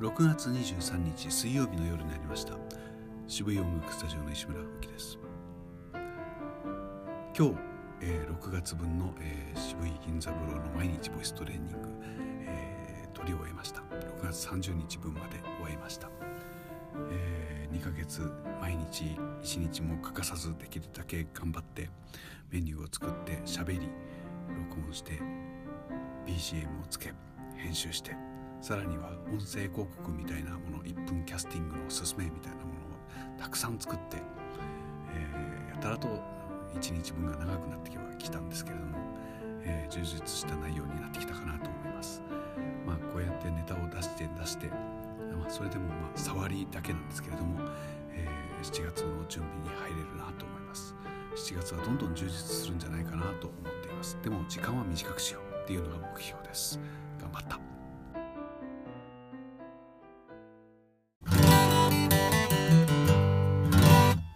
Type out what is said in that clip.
6月23日水曜日の夜になりました。渋い音楽スタジオの石村吹です。今日、えー、6月分の、えー、渋い銀座風呂の毎日ボイストレーニング、えー、取り終えました。6月30日分まで終えました、えー、2ヶ月毎日1日も欠かさずできるだけ頑張ってメニューを作って喋り録音して BGM をつけ編集してさらには音声広告みたいなもの1分キャスティングのおすすめみたいなものをたくさん作って、えー、やたらと1日分が長くなってきたんですけれども、えー、充実した内容になってきたかなと思います。まあ、こうやってネタを出して出して、まあ、それでもまあ触りだけなんですけれども、えー、7月の準備に入れるなと思います。7月はどんどん充実するんじゃないかなと思っています。でも時間は短くしようっていうのが目標です。頑張った。